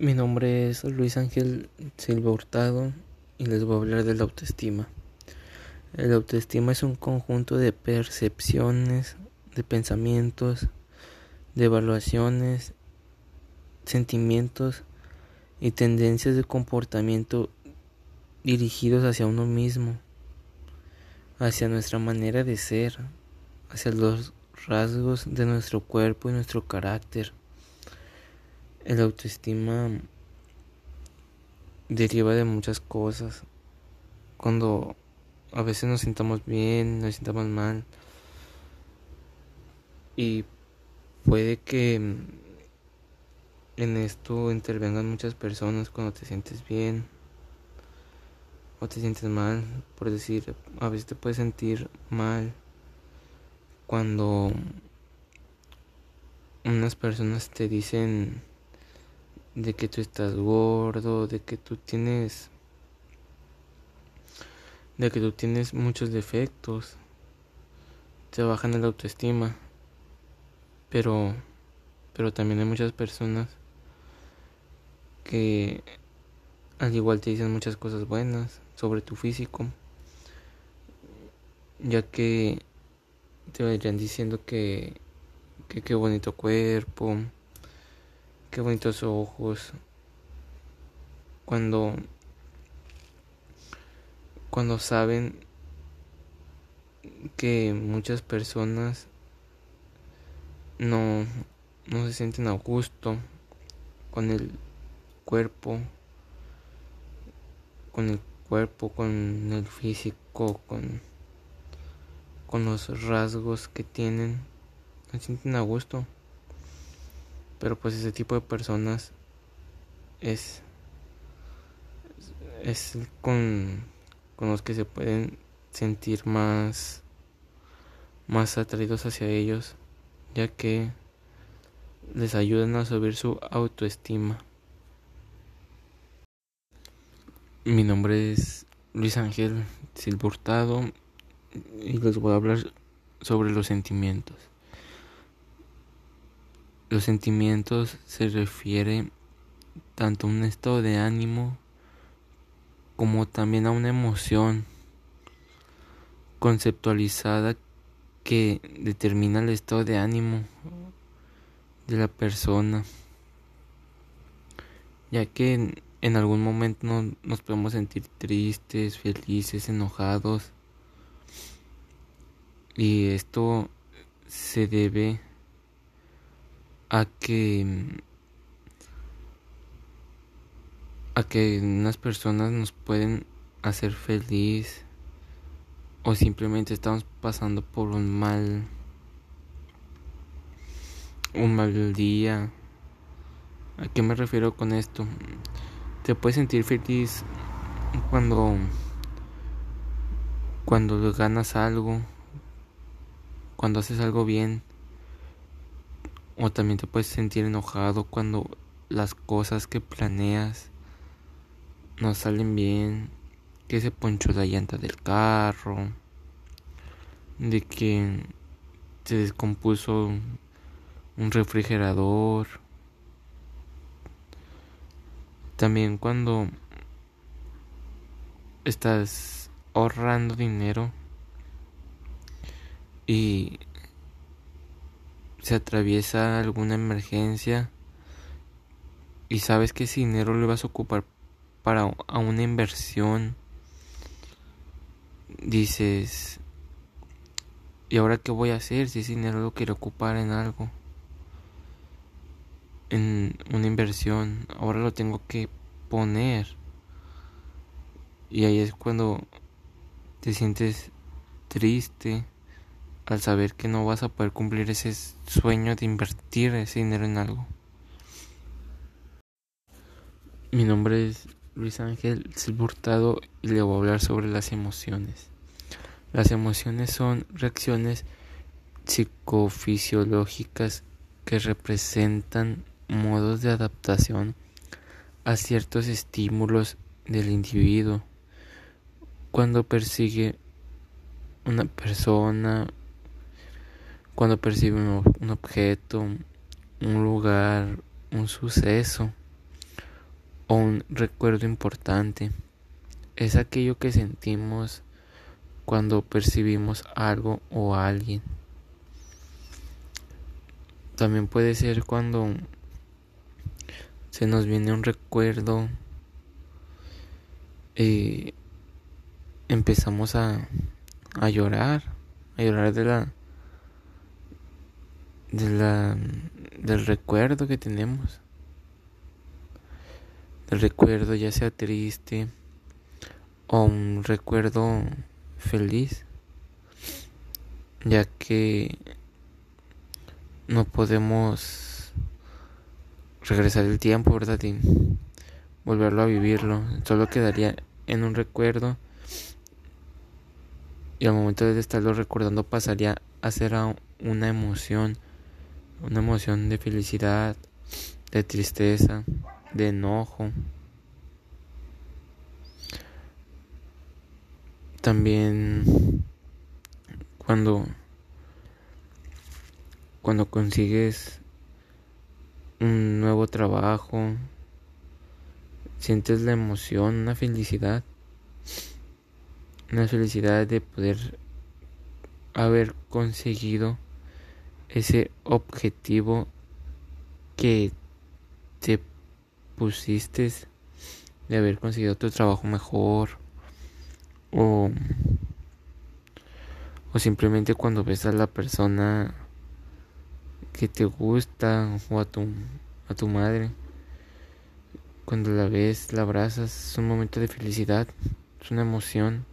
Mi nombre es Luis Ángel Silva Hurtado y les voy a hablar de la autoestima. La autoestima es un conjunto de percepciones, de pensamientos, de evaluaciones, sentimientos y tendencias de comportamiento dirigidos hacia uno mismo, hacia nuestra manera de ser, hacia los rasgos de nuestro cuerpo y nuestro carácter. El autoestima deriva de muchas cosas. Cuando a veces nos sintamos bien, nos sintamos mal. Y puede que en esto intervengan muchas personas cuando te sientes bien o te sientes mal. Por decir, a veces te puedes sentir mal cuando unas personas te dicen de que tú estás gordo, de que tú tienes de que tú tienes muchos defectos. Te bajan la autoestima. Pero pero también hay muchas personas que al igual te dicen muchas cosas buenas sobre tu físico, ya que te vayan diciendo que que qué bonito cuerpo, Qué bonitos ojos. Cuando cuando saben que muchas personas no no se sienten a gusto con el cuerpo con el cuerpo, con el físico, con con los rasgos que tienen, no se sienten a gusto. Pero pues ese tipo de personas es, es con, con los que se pueden sentir más, más atraídos hacia ellos, ya que les ayudan a subir su autoestima. Mi nombre es Luis Ángel Silva y les voy a hablar sobre los sentimientos. Los sentimientos se refiere tanto a un estado de ánimo como también a una emoción conceptualizada que determina el estado de ánimo de la persona, ya que en, algún momento nos podemos sentir tristes, felices, enojados, y esto se debe a que a que unas personas nos pueden hacer feliz o simplemente estamos pasando por un mal un mal día. ¿A qué me refiero con esto? Te puedes sentir feliz cuando cuando ganas algo, cuando haces algo bien o también te puedes sentir enojado cuando las cosas que planeas no salen bien, que se ponchó la llanta del carro, de que se descompuso un refrigerador. También cuando estás ahorrando dinero y se atraviesa alguna emergencia y sabes que ese dinero lo vas a ocupar para a una inversión, dices, ¿y ahora qué voy a hacer si ese dinero lo quiero ocupar en algo? En una inversión, ahora lo tengo que poner. Y ahí es cuando te sientes triste al saber que no vas a poder cumplir ese sueño de invertir ese dinero en algo. Mi nombre es Luis Ángel Silburtado y le voy a hablar sobre las emociones. Las emociones son reacciones psicofisiológicas que representan modos de adaptación a ciertos estímulos del individuo. Cuando persigue una persona, cuando percibe un, objeto, un lugar, un suceso o un recuerdo importante. Es aquello que sentimos cuando percibimos algo o alguien. También puede ser cuando se nos viene un recuerdo y empezamos a, a llorar, a llorar de la, de la del recuerdo que tenemos. El recuerdo ya sea triste o un recuerdo feliz, ya que no podemos regresar el tiempo, ¿verdad? Y volverlo a vivirlo. Solo quedaría en un recuerdo y al momento de estarlo recordando pasaría a ser una emoción, una emoción de felicidad, de tristeza, de enojo. También cuando cuando consigues un nuevo trabajo, sientes la emoción, una felicidad, una felicidad de poder haber conseguido ese objetivo que te pusiste de haber conseguido tu trabajo mejor o o simplemente cuando ves a la persona que te gusta o a tu a tu madre cuando la ves, la abrazas, es un momento de felicidad, es una emoción.